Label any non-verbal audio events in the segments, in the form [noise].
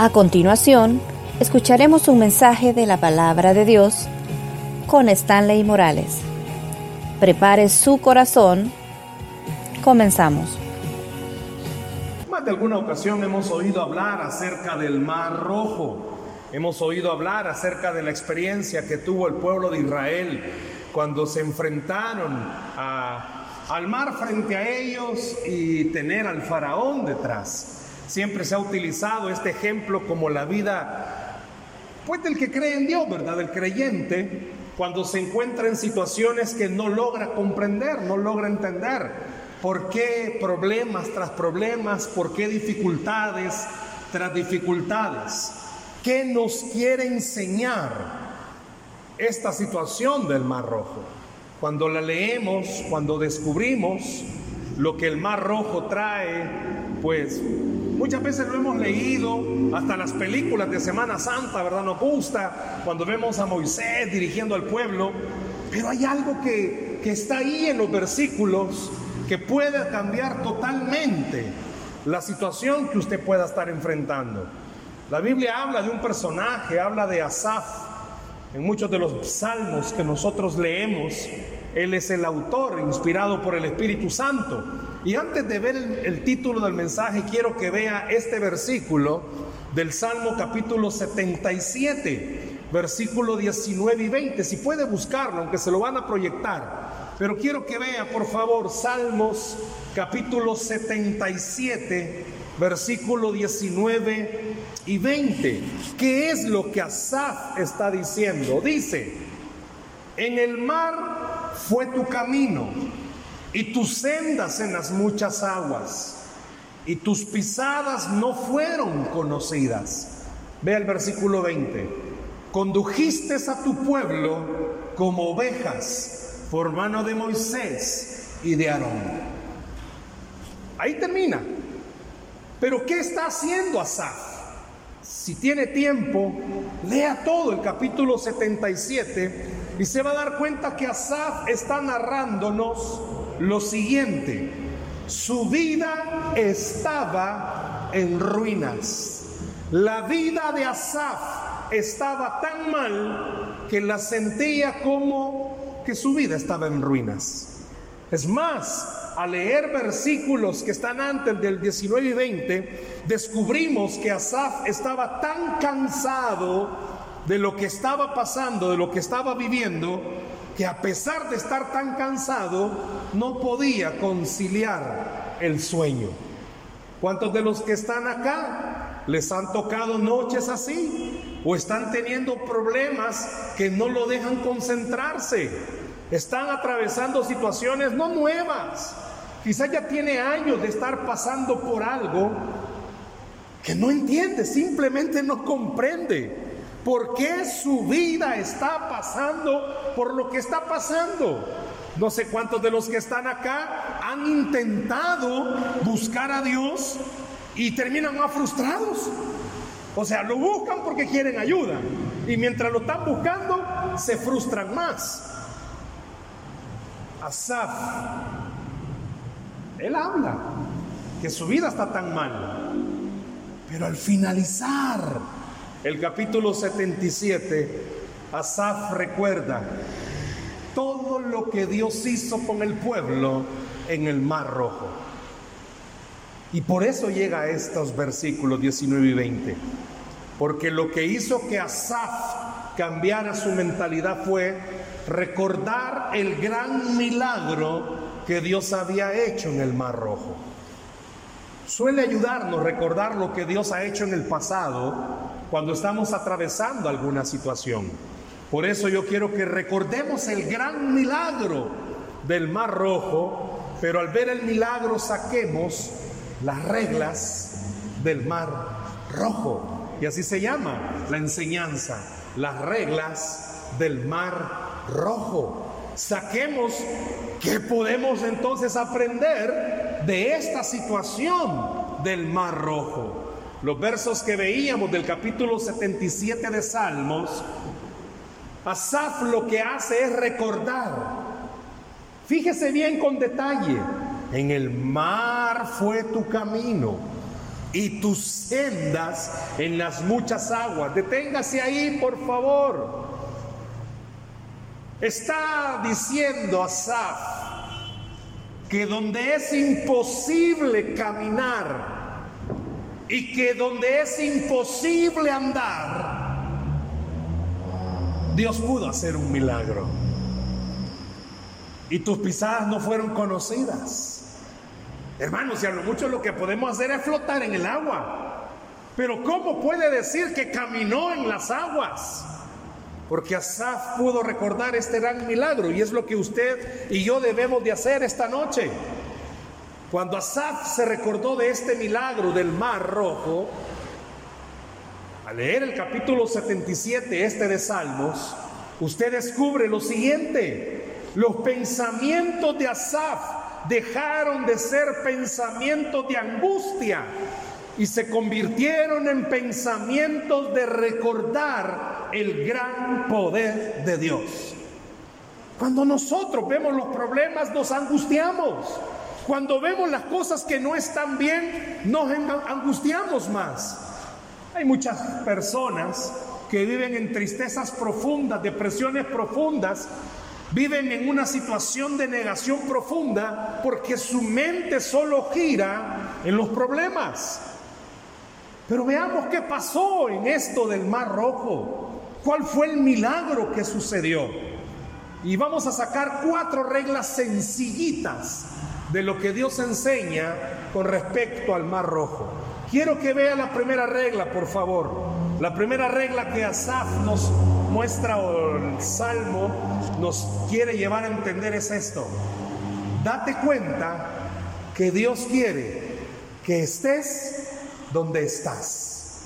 A continuación, escucharemos un mensaje de la palabra de Dios con Stanley Morales. Prepare su corazón. Comenzamos. Más de alguna ocasión hemos oído hablar acerca del Mar Rojo. Hemos oído hablar acerca de la experiencia que tuvo el pueblo de Israel cuando se enfrentaron al mar frente a ellos y tener al faraón detrás. Siempre se ha utilizado este ejemplo como la vida, pues del que cree en Dios, ¿verdad? Del creyente, cuando se encuentra en situaciones que no logra comprender, no logra entender. ¿Por qué problemas tras problemas? ¿Por qué dificultades tras dificultades? ¿Qué nos quiere enseñar esta situación del Mar Rojo? Cuando la leemos, cuando descubrimos lo que el Mar Rojo trae, pues Muchas veces lo hemos leído, hasta las películas de Semana Santa, ¿verdad? Nos gusta cuando vemos a Moisés dirigiendo al pueblo, pero hay algo que, que está ahí en los versículos que puede cambiar totalmente la situación que usted pueda estar enfrentando. La Biblia habla de un personaje, habla de Asaf. En muchos de los salmos que nosotros leemos, él es el autor inspirado por el Espíritu Santo. Y antes de ver el, título del mensaje, quiero que vea este versículo del Salmo capítulo 77, versículo 19 y 20. Si puede buscarlo, aunque se lo van a proyectar. Pero quiero que vea, por favor, Salmos capítulo 77, versículo 19 y 20. ¿Qué es lo que Asaf está diciendo? Dice, en el mar fue tu camino y tus sendas en las muchas aguas, y tus pisadas no fueron conocidas. Ve el versículo 20. Condujiste a tu pueblo como ovejas por mano de Moisés y de Aarón. Ahí termina. Pero ¿qué está haciendo Asaf? Si tiene tiempo, lea todo el capítulo 77 y se va a dar cuenta que Asaf está narrándonos lo siguiente, su vida estaba en ruinas. La vida de Asaf estaba tan mal que la sentía como que su vida estaba en ruinas. Es más, al leer versículos que están antes del 19 y 20, descubrimos que Asaf estaba tan cansado de lo que estaba pasando, de lo que estaba viviendo, que a pesar de estar tan cansado, no podía conciliar el sueño. ¿Cuántos de los que están acá les han tocado noches así? ¿O están teniendo problemas que no lo dejan concentrarse? Están atravesando situaciones no nuevas. Quizás ya tiene años de estar pasando por algo que no entiende, simplemente no comprende. ¿Por qué su vida está pasando por lo que está pasando? No sé cuántos de los que están acá han intentado buscar a Dios y terminan más frustrados. O sea, lo buscan porque quieren ayuda. Y mientras lo están buscando, se frustran más. Asaf, él habla que su vida está tan mal. Pero al finalizar el capítulo 77, Asaf recuerda todo lo que Dios hizo con el pueblo en el Mar Rojo. Y por eso llega a estos versículos 19 y 20. Porque lo que hizo que Asaf cambiara su mentalidad fue recordar el gran milagro que Dios había hecho en el Mar Rojo. Suele ayudarnos recordar lo que Dios ha hecho en el pasado cuando estamos atravesando alguna situación. Por eso yo quiero que recordemos el gran milagro del Mar Rojo, pero al ver el milagro saquemos las reglas del Mar Rojo. Y así se llama la enseñanza, las reglas del Mar Rojo. Saquemos qué podemos entonces aprender de esta situación del Mar Rojo. Los versos que veíamos del capítulo 77 de Salmos, Asaf lo que hace es recordar. Fíjese bien con detalle, en el mar fue tu camino, y tus sendas en las muchas aguas. Deténgase ahí, por favor. Está diciendo Asaf que donde es imposible caminar y que donde es imposible andar, Dios pudo hacer un milagro. Y tus pisadas no fueron conocidas. Hermanos, y a lo mucho lo que podemos hacer es flotar en el agua. Pero ¿cómo puede decir que caminó en las aguas? Porque Asaf pudo recordar este gran milagro y es lo que usted y yo debemos de hacer esta noche. Cuando Asaf se recordó de este milagro del mar rojo, al leer el capítulo 77 este de Salmos, usted descubre lo siguiente, los pensamientos de Asaf dejaron de ser pensamientos de angustia y se convirtieron en pensamientos de recordar el gran poder de Dios. Cuando nosotros vemos los problemas nos angustiamos. Cuando vemos las cosas que no están bien nos angustiamos más. Hay muchas personas que viven en tristezas profundas, depresiones profundas, Viven en una situación de negación profunda porque su mente solo gira en los problemas. Pero veamos qué pasó en esto del Mar Rojo. ¿Cuál fue el milagro que sucedió? Y vamos a sacar cuatro reglas sencillitas de lo que Dios enseña con respecto al Mar Rojo. Quiero que vea la primera regla, por favor. La primera regla que Asaf nos muestra o el Salmo nos quiere llevar a entender es esto. Date cuenta que Dios quiere que estés donde estás.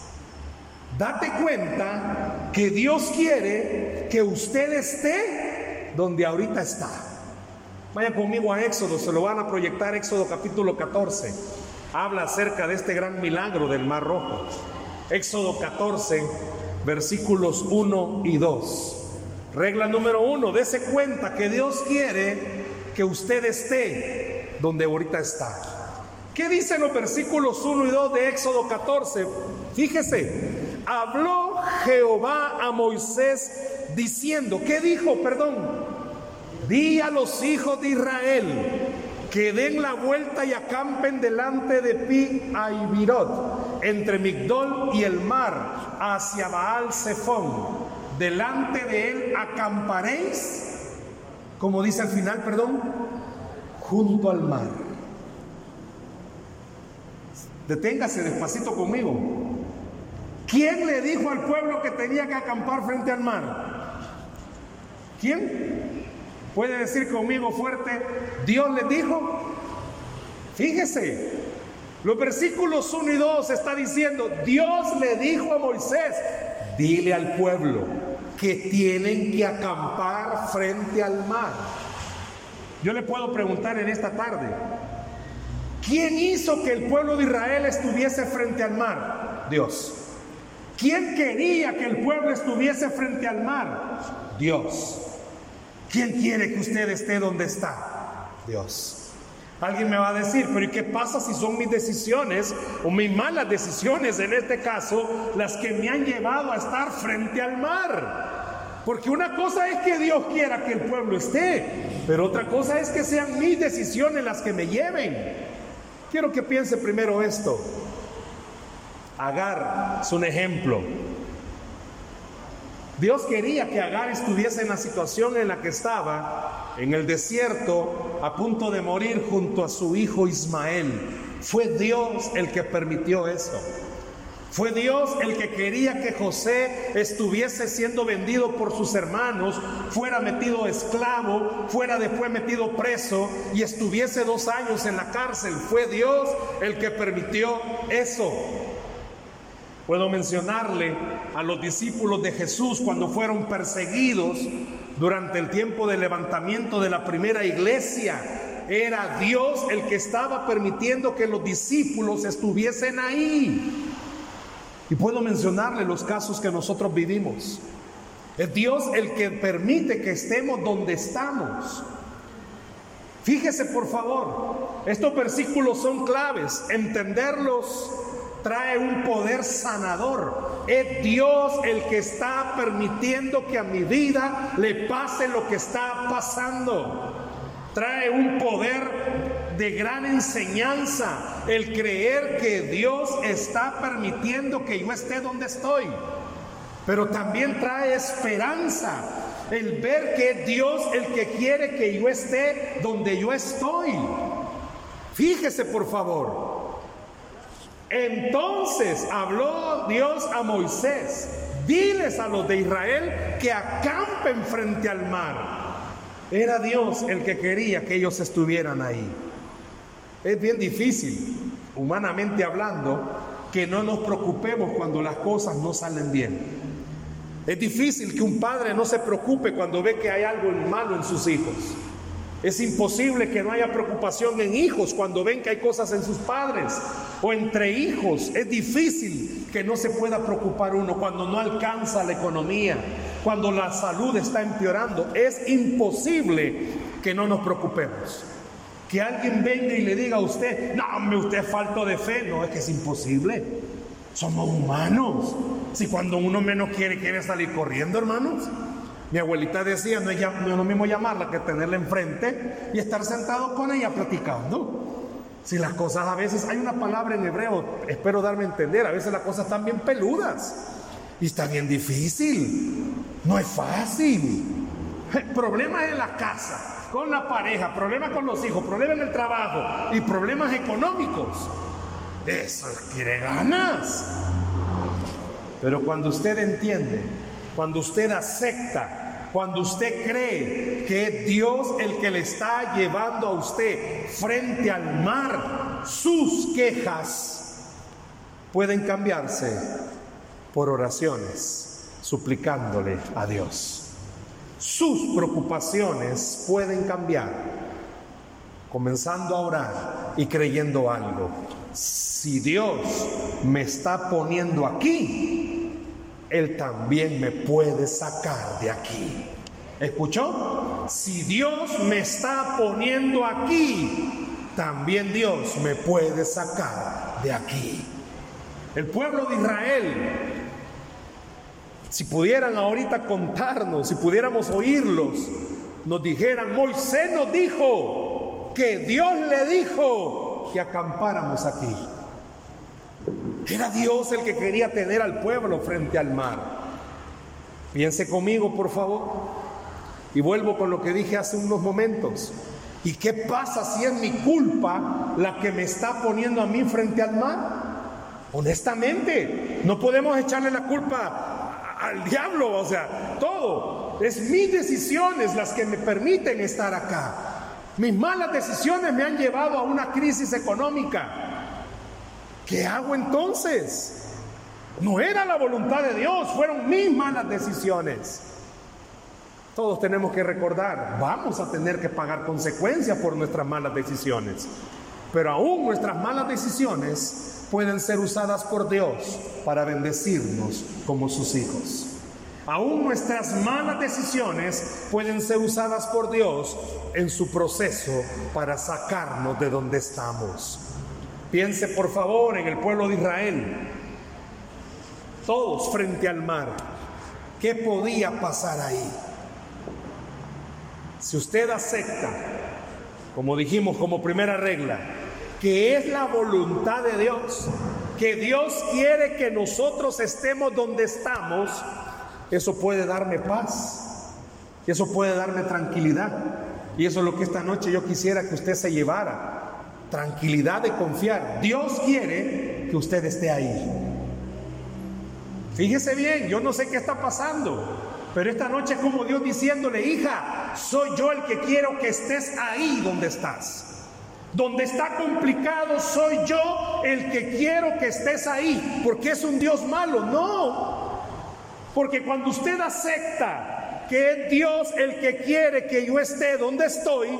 Date cuenta que Dios quiere que usted esté donde ahorita está. Vaya conmigo a Éxodo, se lo van a proyectar Éxodo capítulo 14. Habla acerca de este gran milagro del Mar Rojo. Éxodo 14, versículos 1 y 2. Regla número 1, dése cuenta que Dios quiere que usted esté donde ahorita está. ¿Qué dicen los versículos 1 y 2 de Éxodo 14? Fíjese, habló Jehová a Moisés diciendo, ¿qué dijo? Perdón, di a los hijos de Israel que den la vuelta y acampen delante de Pi Aibirot, entre Migdol y el mar, hacia Baal Zephón. Delante de él acamparéis, como dice al final, perdón, junto al mar. Deténgase despacito conmigo. ¿Quién le dijo al pueblo que tenía que acampar frente al mar? ¿Quién? Puede decir conmigo fuerte, Dios les dijo, fíjese, los versículos 1 y 2 está diciendo, Dios le dijo a Moisés, dile al pueblo que tienen que acampar frente al mar. Yo le puedo preguntar en esta tarde, ¿quién hizo que el pueblo de Israel estuviese frente al mar? Dios. ¿Quién quería que el pueblo estuviese frente al mar? Dios. ¿Quién quiere que usted esté donde está? Dios. Alguien me va a decir, pero ¿y qué pasa si son mis decisiones o mis malas decisiones, en este caso, las que me han llevado a estar frente al mar? Porque una cosa es que Dios quiera que el pueblo esté, pero otra cosa es que sean mis decisiones las que me lleven. Quiero que piense primero esto. Agar es un ejemplo. Dios quería que Agar estuviese en la situación en la que estaba, en el desierto, a punto de morir junto a su hijo Ismael. Fue Dios el que permitió eso. Fue Dios el que quería que José estuviese siendo vendido por sus hermanos, fuera metido esclavo, fuera después metido preso y estuviese dos años en la cárcel. Fue Dios el que permitió eso. Puedo mencionarle a los discípulos de Jesús cuando fueron perseguidos durante el tiempo del levantamiento de la primera iglesia. Era Dios el que estaba permitiendo que los discípulos estuviesen ahí. Y puedo mencionarle los casos que nosotros vivimos. Es Dios el que permite que estemos donde estamos. Fíjese por favor, estos versículos son claves, entenderlos trae un poder sanador. Es Dios el que está permitiendo que a mi vida le pase lo que está pasando. Trae un poder de gran enseñanza el creer que Dios está permitiendo que yo esté donde estoy. Pero también trae esperanza el ver que Dios el que quiere que yo esté donde yo estoy. Fíjese por favor. Entonces habló Dios a Moisés, diles a los de Israel que acampen frente al mar. Era Dios el que quería que ellos estuvieran ahí. Es bien difícil, humanamente hablando, que no nos preocupemos cuando las cosas no salen bien. Es difícil que un padre no se preocupe cuando ve que hay algo malo en sus hijos. Es imposible que no haya preocupación en hijos cuando ven que hay cosas en sus padres o entre hijos. Es difícil que no se pueda preocupar uno cuando no alcanza la economía, cuando la salud está empeorando. Es imposible que no nos preocupemos. Que alguien venga y le diga a usted, no, usted es falto de fe. No, es que es imposible. Somos humanos. Si cuando uno menos quiere, quiere salir corriendo, hermanos. Mi abuelita decía, no es, lo mismo llamarla que tenerla enfrente y estar sentado con ella platicando. Si las cosas a veces, hay una palabra en hebreo, espero darme a entender, a veces las cosas están bien peludas y está bien difícil, no es fácil. Problemas en la casa, con la pareja, problemas con los hijos, problemas en el trabajo y problemas económicos. Eso quiere ganas. Pero cuando usted entiende, cuando usted acepta cuando usted cree que es Dios el que le está llevando a usted frente al mar, sus quejas pueden cambiarse por oraciones, suplicándole a Dios. Sus preocupaciones pueden cambiar, comenzando a orar y creyendo algo. Si Dios me está poniendo aquí, él también me puede sacar de aquí. ¿Escuchó? Si Dios me está poniendo aquí, también Dios me puede sacar de aquí. El pueblo de Israel, si pudieran ahorita contarnos, si pudiéramos oírlos, nos dijeran, Moisés nos dijo que Dios le dijo que acampáramos aquí. Era Dios el que quería tener al pueblo frente al mar. Piense conmigo, por favor. Y vuelvo con lo que dije hace unos momentos. ¿Y qué pasa si es mi culpa la que me está poniendo a mí frente al mar? Honestamente, no podemos echarle la culpa al diablo, o sea, todo. Es mis decisiones las que me permiten estar acá. Mis malas decisiones me han llevado a una crisis económica. ¿Qué hago entonces? No era la voluntad de Dios, fueron mis malas decisiones. Todos tenemos que recordar, vamos a tener que pagar consecuencias por nuestras malas decisiones. Pero aún nuestras malas decisiones pueden ser usadas por Dios para bendecirnos como sus hijos. Aún nuestras malas decisiones pueden ser usadas por Dios en su proceso para sacarnos de donde estamos. Piense por favor en el pueblo de Israel, todos frente al mar. ¿Qué podía pasar ahí? Si usted acepta, como dijimos como primera regla, que es la voluntad de Dios, que Dios quiere que nosotros estemos donde estamos, eso puede darme paz, eso puede darme tranquilidad. Y eso es lo que esta noche yo quisiera que usted se llevara tranquilidad de confiar. Dios quiere que usted esté ahí. Fíjese bien, yo no sé qué está pasando, pero esta noche es como Dios diciéndole, hija, soy yo el que quiero que estés ahí donde estás. Donde está complicado, soy yo el que quiero que estés ahí, porque es un Dios malo. No, porque cuando usted acepta que es Dios el que quiere que yo esté donde estoy,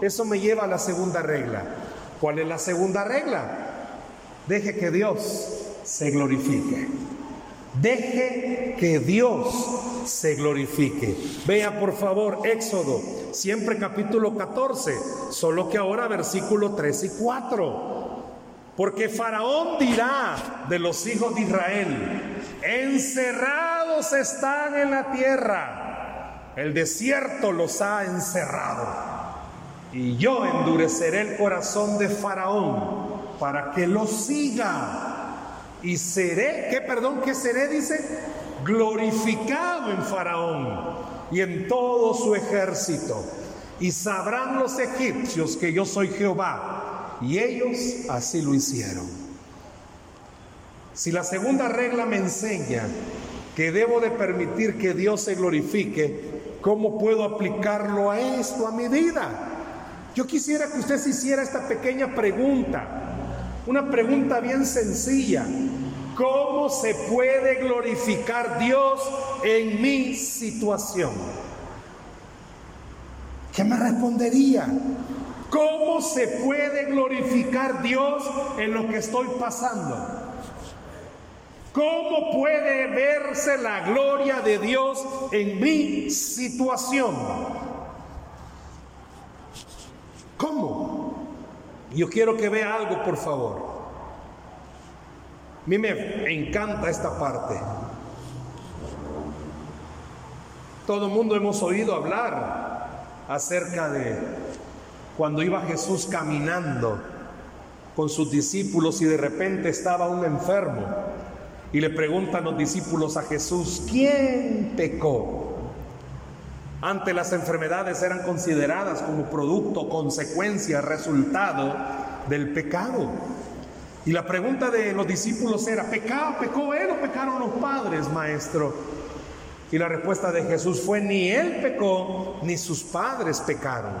eso me lleva a la segunda regla. ¿Cuál es la segunda regla? Deje que Dios se glorifique. Deje que Dios se glorifique. Vea por favor Éxodo, siempre capítulo 14, solo que ahora versículo 3 y 4. Porque Faraón dirá de los hijos de Israel, encerrados están en la tierra, el desierto los ha encerrado. Y yo endureceré el corazón de Faraón para que lo siga. Y seré, ¿qué perdón? ¿Qué seré? Dice, glorificado en Faraón y en todo su ejército. Y sabrán los egipcios que yo soy Jehová y ellos así lo hicieron. Si la segunda regla me enseña que debo de permitir que Dios se glorifique, ¿cómo puedo aplicarlo a esto, a mi vida? Yo quisiera que usted se hiciera esta pequeña pregunta, una pregunta bien sencilla. ¿Cómo se puede glorificar Dios en mi situación? ¿Qué me respondería? ¿Cómo se puede glorificar Dios en lo que estoy pasando? ¿Cómo puede verse la gloria de Dios en mi situación? ¿Cómo? Yo quiero que vea algo, por favor. A mí me encanta esta parte. Todo el mundo hemos oído hablar acerca de cuando iba Jesús caminando con sus discípulos y de repente estaba un enfermo y le preguntan los discípulos a Jesús, ¿quién pecó? Antes las enfermedades eran consideradas como producto, consecuencia, resultado del pecado. Y la pregunta de los discípulos era, ¿pecado, pecó él o pecaron los padres, maestro? Y la respuesta de Jesús fue, ni él pecó, ni sus padres pecaron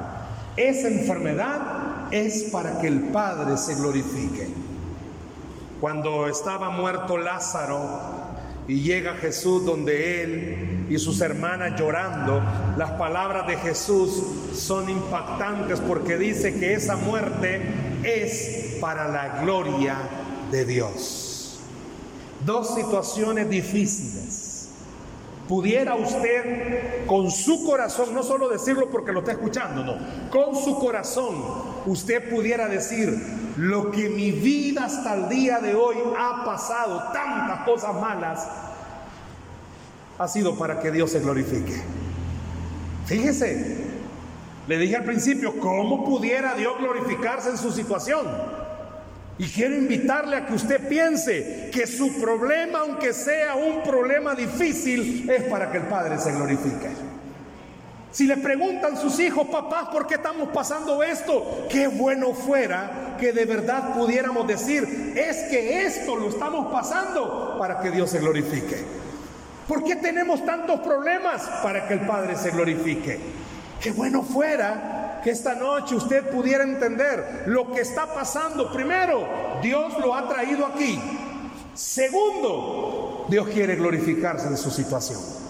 esa enfermedad es para que el Padre se glorifique. Cuando estaba muerto Lázaro y llega Jesús donde él y sus hermanas llorando, las palabras de Jesús son impactantes porque dice que esa muerte es para la gloria de Dios. Dos situaciones difíciles pudiera usted con su corazón, no solo decirlo porque lo está escuchando, no, con su corazón usted pudiera decir, lo que mi vida hasta el día de hoy ha pasado, tantas cosas malas, ha sido para que Dios se glorifique. Fíjese, le dije al principio, ¿cómo pudiera Dios glorificarse en su situación? Y quiero invitarle a que usted piense que su problema, aunque sea un problema difícil, es para que el Padre se glorifique. Si le preguntan sus hijos, papás, ¿por qué estamos pasando esto? Qué bueno fuera que de verdad pudiéramos decir, es que esto lo estamos pasando para que Dios se glorifique. ¿Por qué tenemos tantos problemas? Para que el Padre se glorifique. Qué bueno fuera que esta noche usted pudiera entender lo que está pasando. Primero, Dios lo ha traído aquí. Segundo, Dios quiere glorificarse en su situación.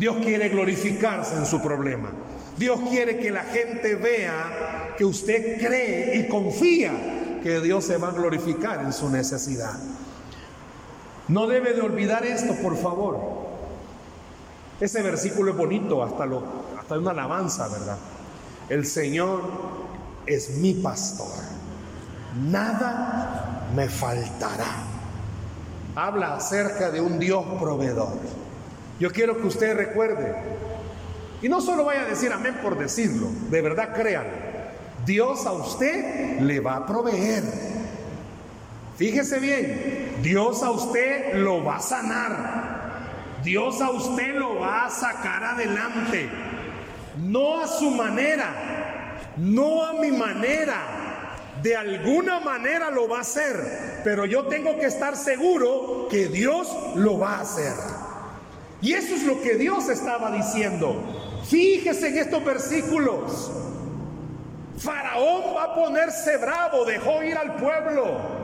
Dios quiere glorificarse en su problema. Dios quiere que la gente vea que usted cree y confía que Dios se va a glorificar en su necesidad. No debe de olvidar esto, por favor. Ese versículo es bonito, hasta, lo, hasta una alabanza, ¿verdad? El Señor es mi pastor. Nada me faltará. Habla acerca de un Dios proveedor. Yo quiero que usted recuerde, y no solo vaya a decir amén por decirlo, de verdad créanlo, Dios a usted le va a proveer. Fíjese bien, Dios a usted lo va a sanar. Dios a usted lo va a sacar adelante no a su manera, no a mi manera. De alguna manera lo va a hacer, pero yo tengo que estar seguro que Dios lo va a hacer. Y eso es lo que Dios estaba diciendo. Fíjese en estos versículos. Faraón va a ponerse bravo, dejó ir al pueblo.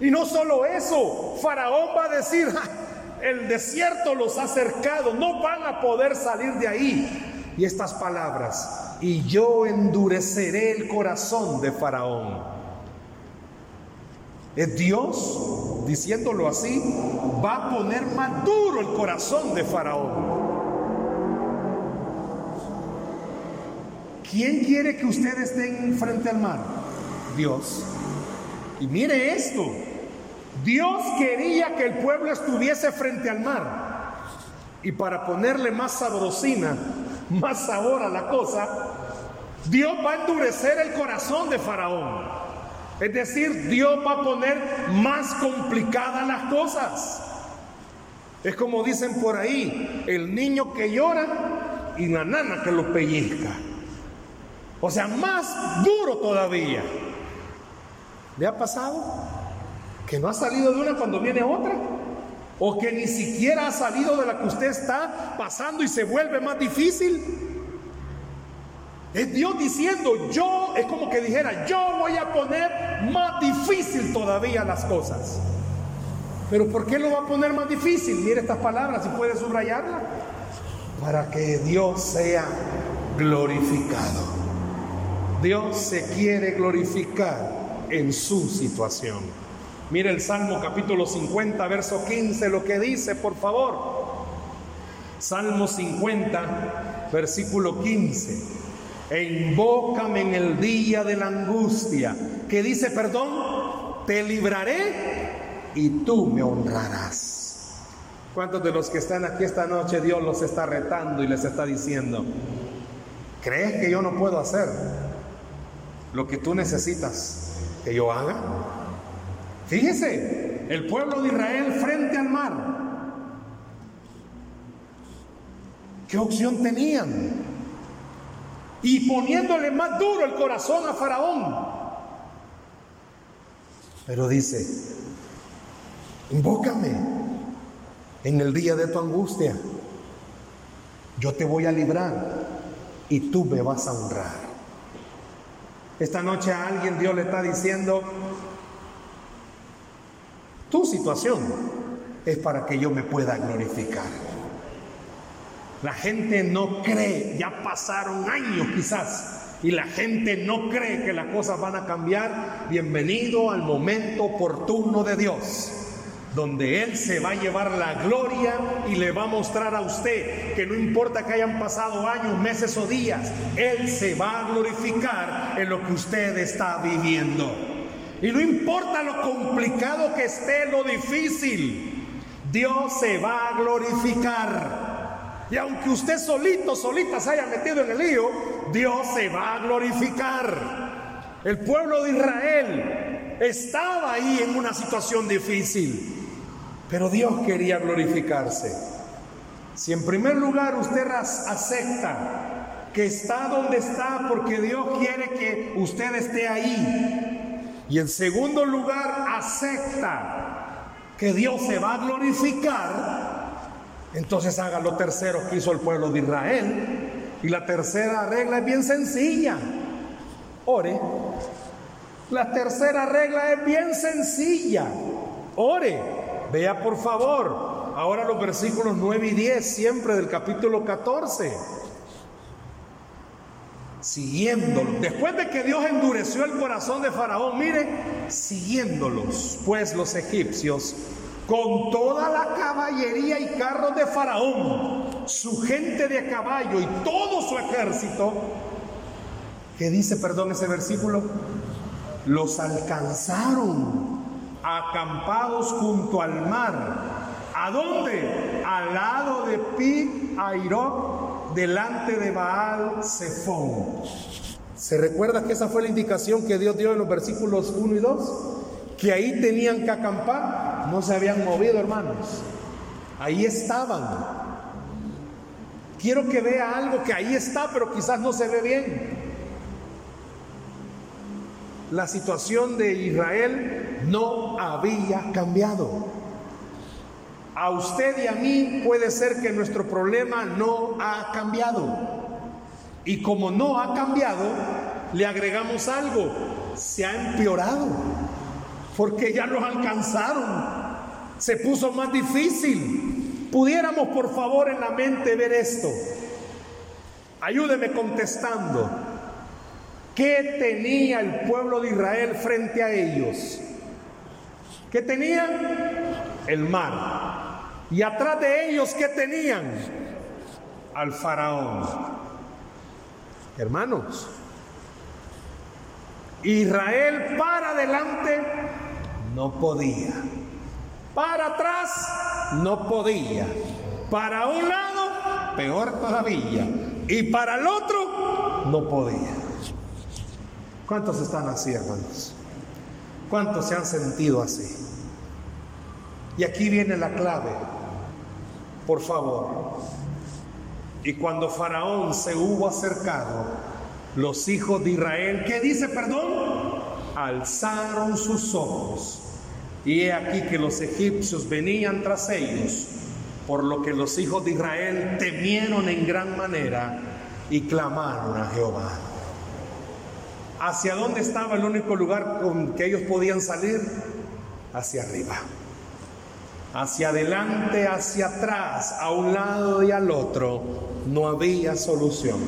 Y no solo eso, Faraón va a decir, el desierto los ha cercado, no van a poder salir de ahí. Y estas palabras, y yo endureceré el corazón de Faraón. Es Dios, diciéndolo así, va a poner más duro el corazón de Faraón. ¿Quién quiere que ustedes estén frente al mar? Dios. Y mire esto, Dios quería que el pueblo estuviese frente al mar. Y para ponerle más sabrosina, más sabor a la cosa, Dios va a endurecer el corazón de Faraón. Es decir, Dios va a poner más complicadas las cosas. Es como dicen por ahí, el niño que llora y la nana que lo pellizca. O sea, más duro todavía. ¿Le ha pasado? Que no ha salido de una cuando viene otra. O que ni siquiera ha salido de la que usted está pasando y se vuelve más difícil. Es Dios diciendo, yo, es como que dijera, yo voy a poner más difícil todavía las cosas. Pero ¿por qué lo va a poner más difícil? Mire estas palabras, si puede subrayarla. Para que Dios sea glorificado. Dios se quiere glorificar en su situación. Mire el Salmo capítulo 50, verso 15, lo que dice, por favor. Salmo 50, versículo 15 e invócame en el día de la angustia, que dice, perdón, te libraré y tú me honrarás. ¿Cuántos de los que están aquí esta noche Dios los está retando y les está diciendo, ¿crees que yo no puedo hacer lo que tú necesitas que yo haga? Fíjese, el pueblo de Israel frente al mar. ¿Qué opción tenían? Y poniéndole más duro el corazón a Faraón. Pero dice, invócame en el día de tu angustia. Yo te voy a librar y tú me vas a honrar. Esta noche a alguien Dios le está diciendo, tu situación es para que yo me pueda glorificar. La gente no cree, ya pasaron años quizás, y la gente no cree que las cosas van a cambiar. Bienvenido al momento oportuno de Dios, donde Él se va a llevar la gloria y le va a mostrar a usted que no importa que hayan pasado años, meses o días, Él se va a glorificar en lo que usted está viviendo. Y no importa lo complicado que esté, lo difícil, Dios se va a glorificar. Y aunque usted solito, solita se haya metido en el lío, Dios se va a glorificar. El pueblo de Israel estaba ahí en una situación difícil, pero Dios quería glorificarse. Si en primer lugar usted acepta que está donde está porque Dios quiere que usted esté ahí, y en segundo lugar acepta que Dios se va a glorificar, entonces haga lo tercero que hizo el pueblo de Israel. Y la tercera regla es bien sencilla. Ore. La tercera regla es bien sencilla. Ore. Vea por favor. Ahora los versículos 9 y 10, siempre del capítulo 14. Siguiéndolo. Después de que Dios endureció el corazón de Faraón, mire, siguiéndolos, pues los egipcios con toda la caballería y carros de Faraón, su gente de caballo y todo su ejército, ¿qué dice, perdón, ese versículo? Los alcanzaron acampados junto al mar. ¿A dónde? Al lado de Pi Airok, delante de Baal Zephon. ¿Se recuerda que esa fue la indicación que Dios dio en los versículos 1 y 2? Que ahí tenían que acampar no se habían movido, hermanos. Ahí estaban. Quiero que vea algo que ahí está, pero quizás no se ve bien. La situación de Israel no había cambiado. A usted y a mí puede ser que nuestro problema no ha cambiado. Y como no ha cambiado, le agregamos algo. Se ha empeorado porque ya nos alcanzaron. Se puso más difícil. Pudiéramos por favor en la mente ver esto. Ayúdeme contestando. ¿Qué tenía el pueblo de Israel frente a ellos? ¿Qué tenían? El mar. Y atrás de ellos, ¿qué tenían? Al faraón. Hermanos, Israel para adelante no podía. Para atrás, no podía. Para un lado, peor todavía. Y para el otro, no podía. ¿Cuántos están así, hermanos? ¿Cuántos se han sentido así? Y aquí viene la clave. Por favor. Y cuando Faraón se hubo acercado, los hijos de Israel, ¿qué dice, perdón? Alzaron sus ojos. Y he aquí que los egipcios venían tras ellos, por lo que los hijos de Israel temieron en gran manera y clamaron a Jehová. ¿Hacia dónde estaba el único lugar con que ellos podían salir? Hacia arriba. Hacia adelante, hacia atrás, a un lado y al otro, no había solución.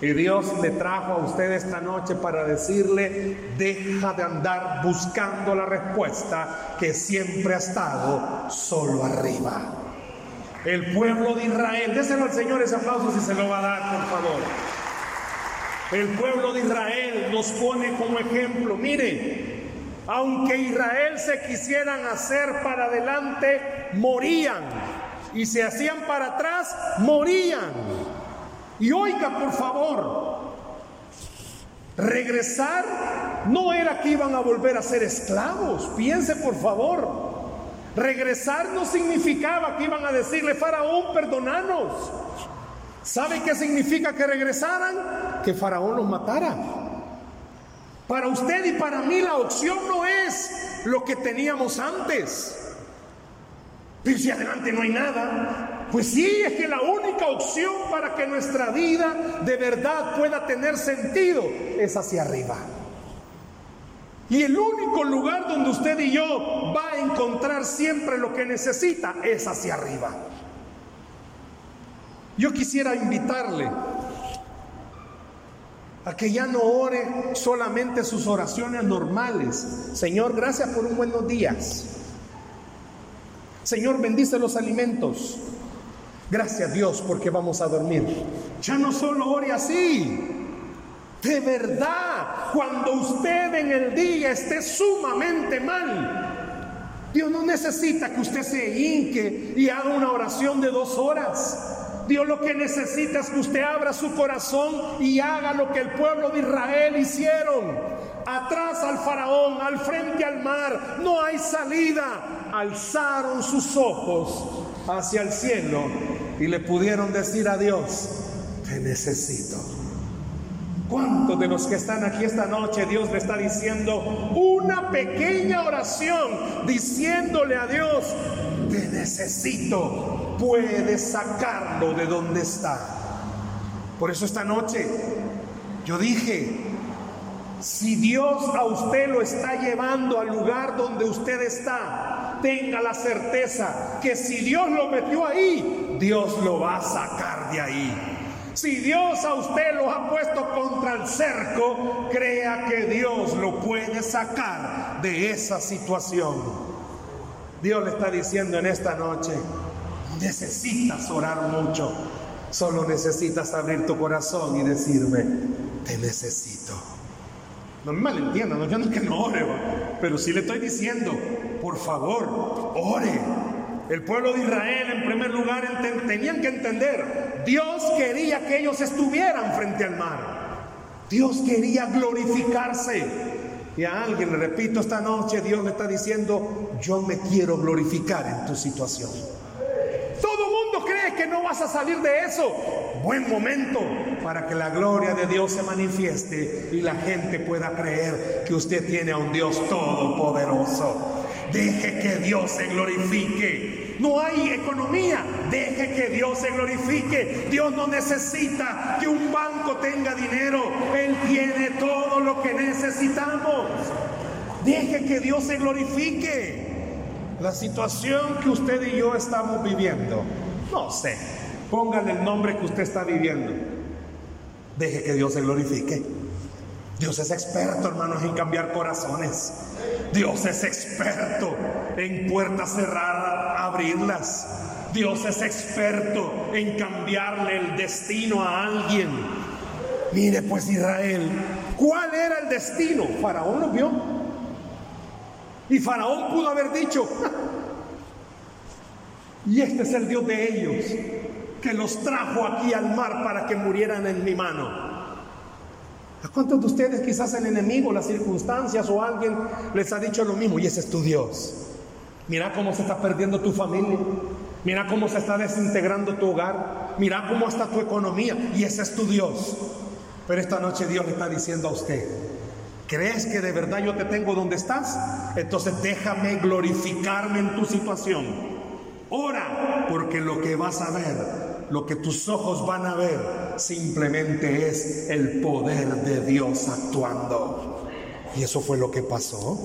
Y Dios le trajo a usted esta noche para decirle, deja de andar buscando la respuesta que siempre ha estado solo arriba. El pueblo de Israel, déselo al Señor ese aplauso si se lo va a dar, por favor. El pueblo de Israel nos pone como ejemplo, mire, aunque Israel se quisieran hacer para adelante, morían. Y se hacían para atrás, morían. Y oiga, por favor, regresar no era que iban a volver a ser esclavos. Piense, por favor. Regresar no significaba que iban a decirle, Faraón, perdonanos. ¿Sabe qué significa que regresaran? Que Faraón los matara. Para usted y para mí la opción no es lo que teníamos antes. Si adelante no hay nada, pues sí, es que la única opción para que nuestra vida de verdad pueda tener sentido es hacia arriba. Y el único lugar donde usted y yo va a encontrar siempre lo que necesita es hacia arriba. Yo quisiera invitarle a que ya no ore solamente sus oraciones normales. Señor, gracias por un buenos días. Señor, bendice los alimentos. Gracias Dios porque vamos a dormir. Ya no solo ore así. De verdad, cuando usted en el día esté sumamente mal, Dios no necesita que usted se hinque y haga una oración de dos horas. Dios lo que necesita es que usted abra su corazón y haga lo que el pueblo de Israel hicieron. Atrás al faraón, al frente al mar, no hay salida. Alzaron sus ojos hacia el cielo y le pudieron decir a Dios, te necesito. ¿Cuántos de los que están aquí esta noche Dios le está diciendo una pequeña oración diciéndole a Dios, te necesito, puedes sacarlo de donde está? Por eso esta noche yo dije, si Dios a usted lo está llevando al lugar donde usted está, tenga la certeza que si Dios lo metió ahí, Dios lo va a sacar de ahí. Si Dios a usted lo ha puesto contra el cerco, crea que Dios lo puede sacar de esa situación. Dios le está diciendo en esta noche, necesitas orar mucho, solo necesitas abrir tu corazón y decirme, te necesito. No me malentiendan, no, yo que no ore, pero sí le estoy diciendo, por favor, ore. El pueblo de Israel, en primer lugar, tenían que entender, Dios quería que ellos estuvieran frente al mar. Dios quería glorificarse. Y a alguien, le repito esta noche, Dios le está diciendo, yo me quiero glorificar en tu situación. Todo mundo cree que no vas a salir de eso. Buen momento para que la gloria de Dios se manifieste y la gente pueda creer que usted tiene a un Dios todopoderoso. Deje que Dios se glorifique. No hay economía. Deje que Dios se glorifique. Dios no necesita que un banco tenga dinero. Él tiene todo lo que necesitamos. Deje que Dios se glorifique. La situación que usted y yo estamos viviendo, no sé, póngale el nombre que usted está viviendo. Deje que Dios se glorifique. Dios es experto, hermanos, en cambiar corazones. Dios es experto en puertas cerradas, abrirlas. Dios es experto en cambiarle el destino a alguien. Mire pues Israel, ¿cuál era el destino? Faraón lo vio. Y Faraón pudo haber dicho, y este es el Dios de ellos, que los trajo aquí al mar para que murieran en mi mano. ¿A cuántos de ustedes quizás el enemigo, las circunstancias o alguien les ha dicho lo mismo? Y ese es tu Dios. Mira cómo se está perdiendo tu familia. Mira cómo se está desintegrando tu hogar. Mira cómo está tu economía. Y ese es tu Dios. Pero esta noche Dios le está diciendo a usted, ¿crees que de verdad yo te tengo donde estás? Entonces déjame glorificarme en tu situación. Ora, porque lo que vas a ver, lo que tus ojos van a ver, simplemente es el poder de Dios actuando. Y eso fue lo que pasó.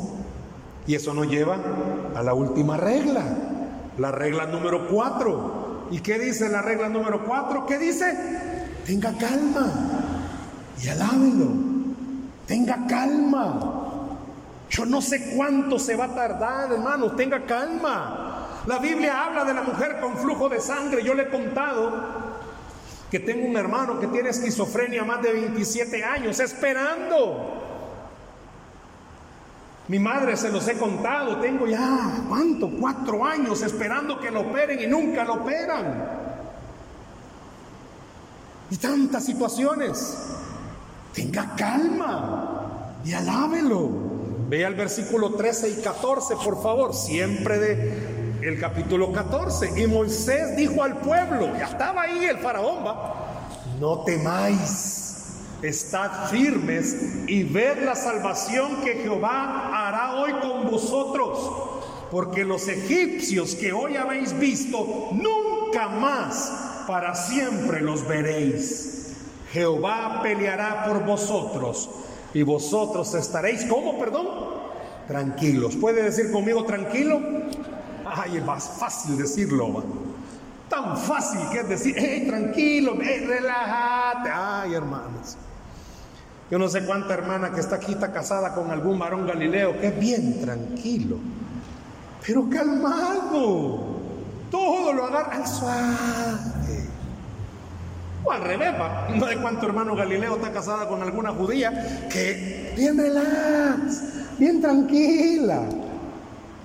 Y eso nos lleva a la última regla, la regla número cuatro. ¿Y qué dice la regla número cuatro? ¿Qué dice? Tenga calma y alábelo. Tenga calma. Yo no sé cuánto se va a tardar, hermanos. Tenga calma. La Biblia habla de la mujer con flujo de sangre. Yo le he contado que tengo un hermano que tiene esquizofrenia más de 27 años, esperando mi madre se los he contado, tengo ya, ¿cuánto? Cuatro años esperando que lo operen y nunca lo operan. Y tantas situaciones. Tenga calma y alábelo. Vea el versículo 13 y 14, por favor, siempre de el capítulo 14. Y Moisés dijo al pueblo, ya estaba ahí el faraón, va, no temáis Estad firmes y ved la salvación que Jehová hará hoy con vosotros, porque los egipcios que hoy habéis visto, nunca más para siempre los veréis. Jehová peleará por vosotros y vosotros estaréis, ¿cómo, perdón? Tranquilos. ¿Puede decir conmigo tranquilo? Ay, es más fácil decirlo. Tan fácil que es decir, hey, tranquilo, hey, relájate. Ay, hermanos. Yo no sé cuánta hermana que está aquí está casada con algún varón galileo que es bien tranquilo, pero calmado. Todo lo agarra al suave. O al revés, no sé cuánto hermano Galileo está casada con alguna judía que bien relax, bien tranquila.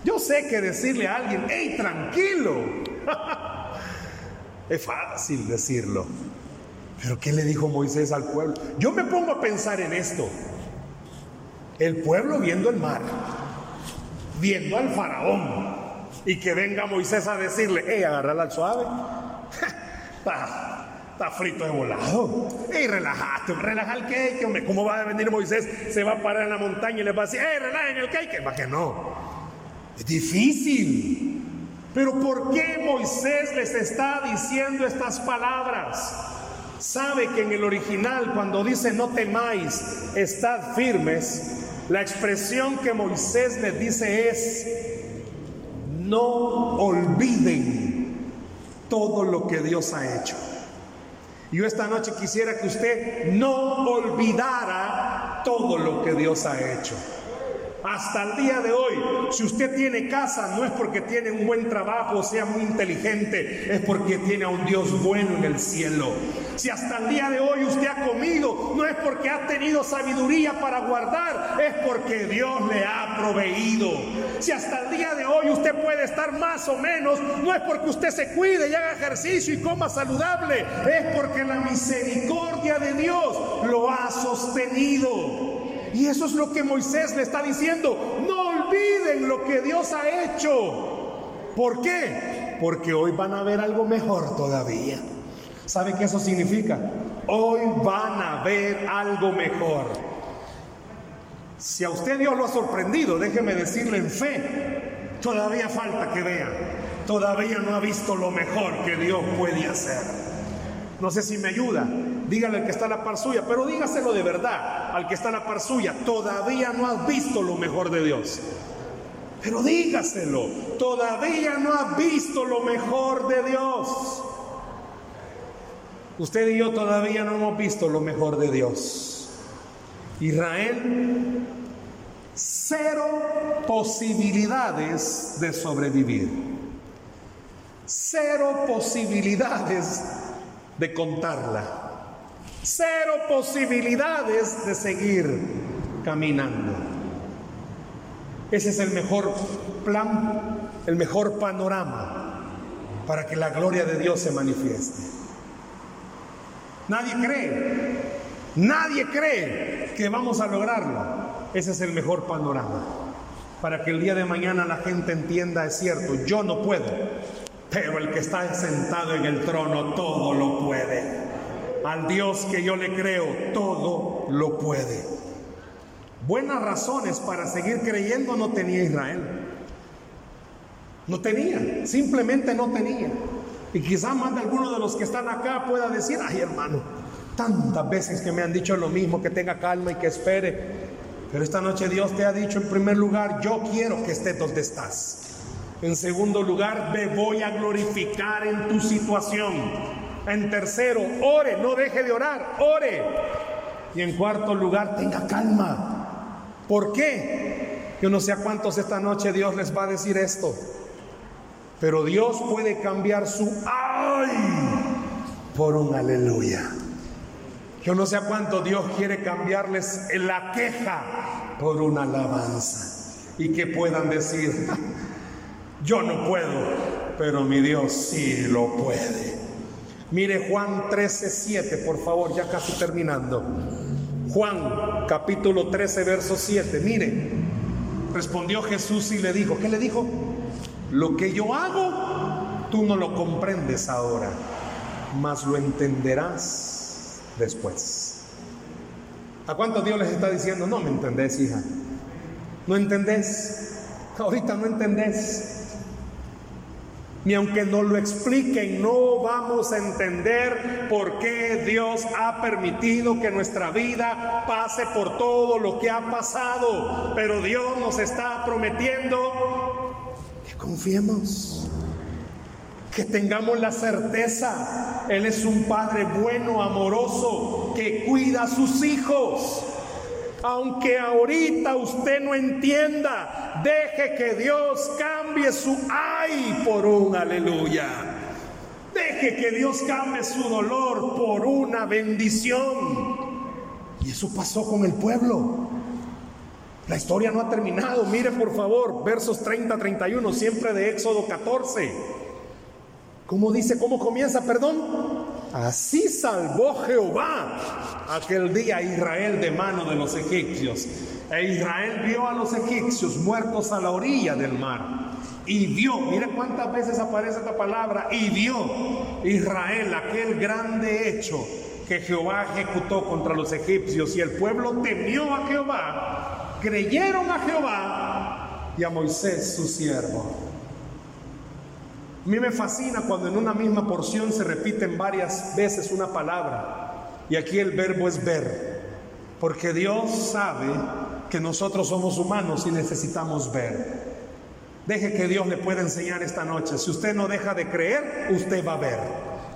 Yo sé que decirle a alguien, hey, tranquilo, [laughs] es fácil decirlo. Pero ¿qué le dijo Moisés al pueblo? Yo me pongo a pensar en esto. El pueblo viendo el mar, viendo al faraón, y que venga Moisés a decirle, hey, agarrala al suave. [laughs] está, frito de volado. Hey, relájate, relaja el cake. ¿Cómo va a venir Moisés? Se va a parar en la montaña y le va a decir, hey, relajen el cake. Va que no. Es difícil. Pero ¿por qué Moisés les está diciendo estas palabras? sabe que en el original cuando dice no temáis, estad firmes, la expresión que Moisés les dice es, no olviden todo lo que Dios ha hecho. Yo esta noche quisiera que usted no olvidara todo lo que Dios ha hecho. Hasta el día de hoy, si usted tiene casa, no es porque tiene un buen trabajo, sea muy inteligente, es porque tiene a un Dios bueno en el cielo. Si hasta el día de hoy usted ha comido, no es porque ha tenido sabiduría para guardar, es porque Dios le ha proveído. Si hasta el día de hoy usted puede estar más o menos, no es porque usted se cuide y haga ejercicio y coma saludable, es porque la misericordia de Dios lo ha sostenido. Y eso es lo que Moisés le está diciendo. No olviden lo que Dios ha hecho. ¿Por qué? Porque hoy van a ver algo mejor todavía. ¿Sabe qué eso significa? Hoy van a ver algo mejor. Si a usted Dios lo ha sorprendido, déjeme decirle en fe, todavía falta que vea. Todavía no ha visto lo mejor que Dios puede hacer. No sé si me ayuda dígale al que está a la par suya, pero dígaselo de verdad al que está a la par suya, todavía no has visto lo mejor de Dios. Pero dígaselo, todavía no has visto lo mejor de Dios. Usted y yo todavía no hemos visto lo mejor de Dios. Israel, cero posibilidades de sobrevivir. Cero posibilidades de contarla. Cero posibilidades de seguir caminando. Ese es el mejor plan, el mejor panorama para que la gloria de Dios se manifieste. Nadie cree, nadie cree que vamos a lograrlo. Ese es el mejor panorama. Para que el día de mañana la gente entienda, es cierto, yo no puedo, pero el que está sentado en el trono todo lo puede. Al Dios que yo le creo, todo lo puede. Buenas razones para seguir creyendo no tenía Israel. No tenía, simplemente no tenía. Y quizás más de alguno de los que están acá pueda decir, ay hermano, tantas veces que me han dicho lo mismo, que tenga calma y que espere. Pero esta noche Dios te ha dicho en primer lugar, yo quiero que estés donde estás. En segundo lugar, me voy a glorificar en tu situación. En tercero, ore, no deje de orar, ore. Y en cuarto lugar, tenga calma. ¿Por qué? Yo no sé a cuántos esta noche Dios les va a decir esto. Pero Dios puede cambiar su ay por un aleluya. Yo no sé a cuánto Dios quiere cambiarles la queja por una alabanza. Y que puedan decir, yo no puedo, pero mi Dios sí lo puede. Mire Juan 13, 7, por favor, ya casi terminando. Juan capítulo 13, verso 7. Mire, respondió Jesús y le dijo, ¿qué le dijo? Lo que yo hago, tú no lo comprendes ahora, mas lo entenderás después. ¿A cuánto Dios les está diciendo? No me entendés, hija. No entendés. Ahorita no entendés. Ni aunque nos lo expliquen, no vamos a entender por qué Dios ha permitido que nuestra vida pase por todo lo que ha pasado. Pero Dios nos está prometiendo que confiemos, que tengamos la certeza. Él es un Padre bueno, amoroso, que cuida a sus hijos. Aunque ahorita usted no entienda, deje que Dios cambie su ay por un aleluya. Deje que Dios cambie su dolor por una bendición. Y eso pasó con el pueblo. La historia no ha terminado. Mire por favor, versos 30-31, siempre de Éxodo 14. ¿Cómo dice? ¿Cómo comienza? Perdón. Así salvó Jehová aquel día a Israel de mano de los egipcios. E Israel vio a los egipcios muertos a la orilla del mar. Y vio, mire cuántas veces aparece esta palabra, y vio Israel aquel grande hecho que Jehová ejecutó contra los egipcios. Y el pueblo temió a Jehová, creyeron a Jehová y a Moisés su siervo. A mí me fascina cuando en una misma porción se repiten varias veces una palabra. Y aquí el verbo es ver. Porque Dios sabe que nosotros somos humanos y necesitamos ver. Deje que Dios le pueda enseñar esta noche. Si usted no deja de creer, usted va a ver.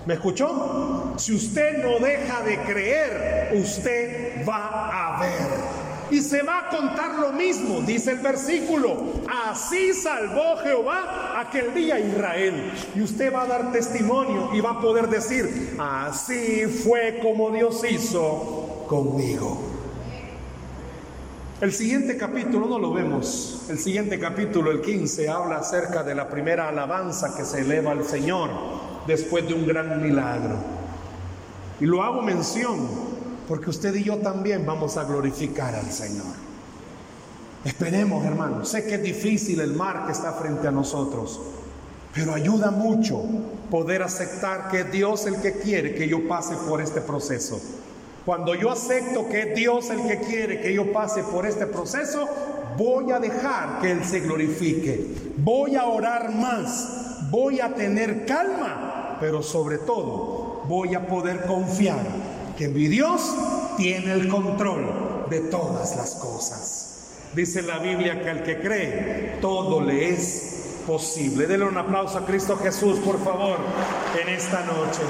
¿Me escuchó? Si usted no deja de creer, usted va a ver. Y se va a contar lo mismo, dice el versículo. Así salvó Jehová aquel día Israel. Y usted va a dar testimonio y va a poder decir, así fue como Dios hizo conmigo. El siguiente capítulo no lo vemos. El siguiente capítulo, el 15, habla acerca de la primera alabanza que se eleva al Señor después de un gran milagro. Y lo hago mención porque usted y yo también vamos a glorificar al Señor. Esperemos, hermanos. Sé que es difícil el mar que está frente a nosotros, pero ayuda mucho poder aceptar que es Dios el que quiere que yo pase por este proceso. Cuando yo acepto que es Dios el que quiere que yo pase por este proceso, voy a dejar que Él se glorifique. Voy a orar más, voy a tener calma, pero sobre todo voy a poder confiar que mi Dios tiene el control de todas las cosas. Dice la Biblia que al que cree, todo le es posible. Denle un aplauso a Cristo Jesús, por favor, en esta noche.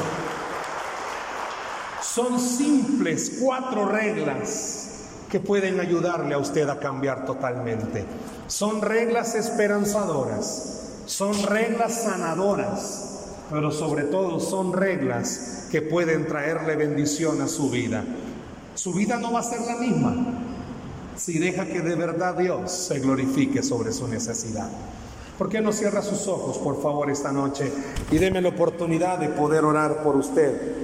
Son simples cuatro reglas que pueden ayudarle a usted a cambiar totalmente. Son reglas esperanzadoras, son reglas sanadoras, pero sobre todo son reglas que pueden traerle bendición a su vida. Su vida no va a ser la misma. si deja que de verdad Dios se glorifique sobre su necesidad. ¿Por qué no cierra sus ojos, por favor, esta noche y deme la oportunidad de poder orar por usted?